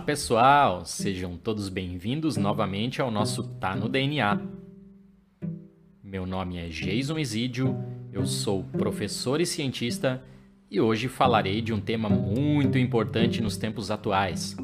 pessoal, sejam todos bem-vindos novamente ao nosso Tá no DNA. Meu nome é Jason Isidio, eu sou professor e cientista e hoje falarei de um tema muito importante nos tempos atuais.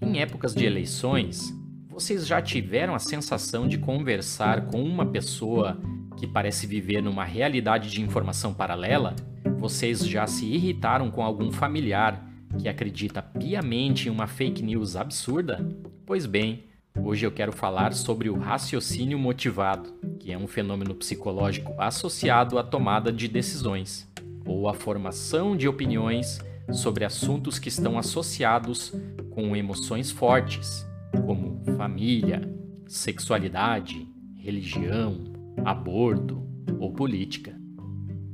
Em épocas de eleições, vocês já tiveram a sensação de conversar com uma pessoa que parece viver numa realidade de informação paralela? Vocês já se irritaram com algum familiar que acredita piamente em uma fake news absurda? Pois bem, hoje eu quero falar sobre o raciocínio motivado, que é um fenômeno psicológico associado à tomada de decisões, ou à formação de opiniões sobre assuntos que estão associados com emoções fortes, como família, sexualidade, religião, aborto ou política.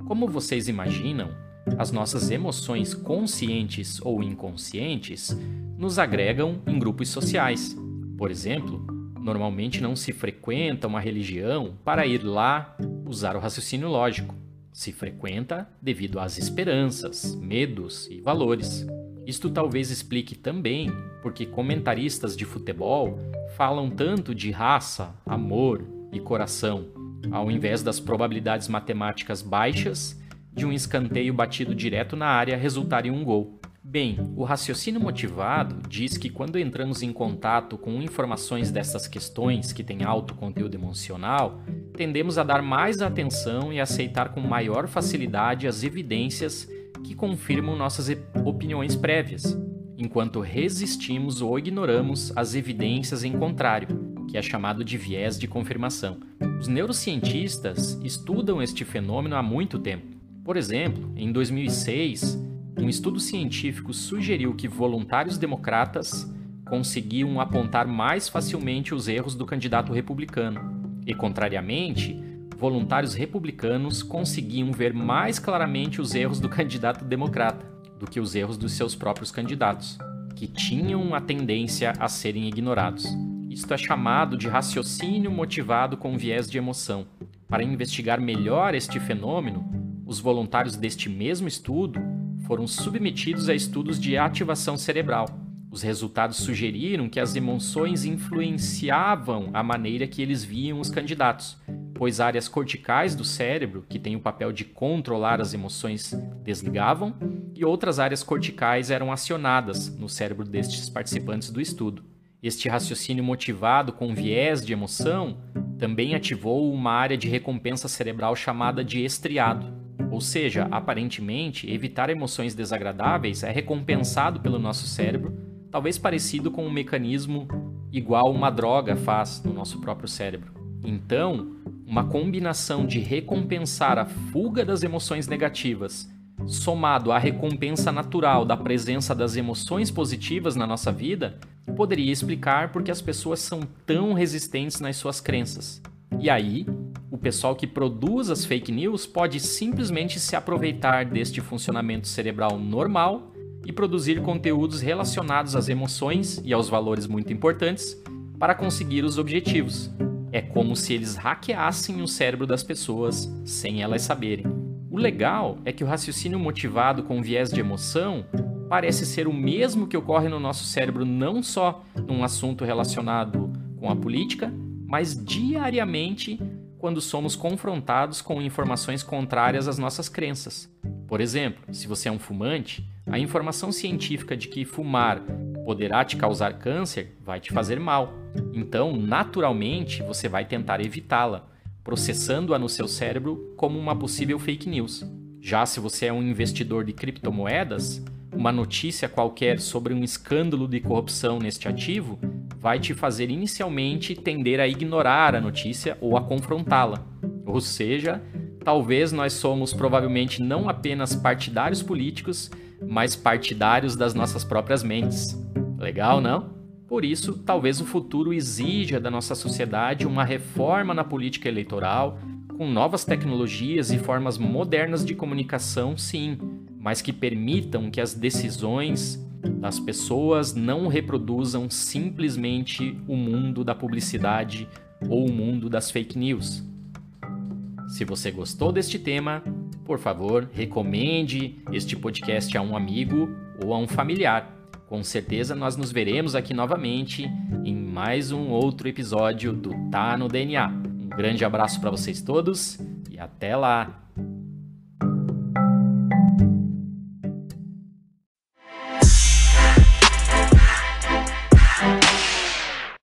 Como vocês imaginam, as nossas emoções conscientes ou inconscientes nos agregam em grupos sociais. Por exemplo, normalmente não se frequenta uma religião para ir lá usar o raciocínio lógico. Se frequenta devido às esperanças, medos e valores. Isto talvez explique também porque comentaristas de futebol falam tanto de raça, amor e coração, ao invés das probabilidades matemáticas baixas de um escanteio batido direto na área resultar em um gol. Bem, o raciocínio motivado diz que quando entramos em contato com informações dessas questões que têm alto conteúdo emocional, tendemos a dar mais atenção e aceitar com maior facilidade as evidências que confirmam nossas opiniões prévias, enquanto resistimos ou ignoramos as evidências em contrário, que é chamado de viés de confirmação. Os neurocientistas estudam este fenômeno há muito tempo. Por exemplo, em 2006, um estudo científico sugeriu que voluntários democratas conseguiam apontar mais facilmente os erros do candidato republicano. E, contrariamente, voluntários republicanos conseguiam ver mais claramente os erros do candidato democrata do que os erros dos seus próprios candidatos, que tinham a tendência a serem ignorados. Isto é chamado de raciocínio motivado com viés de emoção. Para investigar melhor este fenômeno, os voluntários deste mesmo estudo foram submetidos a estudos de ativação cerebral. Os resultados sugeriram que as emoções influenciavam a maneira que eles viam os candidatos, pois áreas corticais do cérebro, que têm o papel de controlar as emoções, desligavam e outras áreas corticais eram acionadas no cérebro destes participantes do estudo. Este raciocínio motivado com viés de emoção também ativou uma área de recompensa cerebral chamada de estriado. Ou seja, aparentemente, evitar emoções desagradáveis é recompensado pelo nosso cérebro, talvez parecido com um mecanismo igual uma droga faz no nosso próprio cérebro. Então, uma combinação de recompensar a fuga das emoções negativas somado à recompensa natural da presença das emoções positivas na nossa vida, poderia explicar por que as pessoas são tão resistentes nas suas crenças. E aí, o pessoal que produz as fake news pode simplesmente se aproveitar deste funcionamento cerebral normal e produzir conteúdos relacionados às emoções e aos valores muito importantes para conseguir os objetivos. É como se eles hackeassem o cérebro das pessoas sem elas saberem. O legal é que o raciocínio motivado com viés de emoção parece ser o mesmo que ocorre no nosso cérebro não só num assunto relacionado com a política, mas diariamente quando somos confrontados com informações contrárias às nossas crenças. Por exemplo, se você é um fumante, a informação científica de que fumar poderá te causar câncer vai te fazer mal. Então, naturalmente, você vai tentar evitá-la processando-a no seu cérebro como uma possível fake news. Já se você é um investidor de criptomoedas, uma notícia qualquer sobre um escândalo de corrupção neste ativo vai te fazer inicialmente tender a ignorar a notícia ou a confrontá-la. Ou seja, talvez nós somos provavelmente não apenas partidários políticos, mas partidários das nossas próprias mentes. Legal, não? Por isso, talvez o futuro exija da nossa sociedade uma reforma na política eleitoral, com novas tecnologias e formas modernas de comunicação, sim, mas que permitam que as decisões das pessoas não reproduzam simplesmente o mundo da publicidade ou o mundo das fake news. Se você gostou deste tema, por favor, recomende este podcast a um amigo ou a um familiar Com certeza nós nos veremos aqui novamente em mais um outro episódio do Tá no DNA. Um grande abraço para vocês todos e até lá!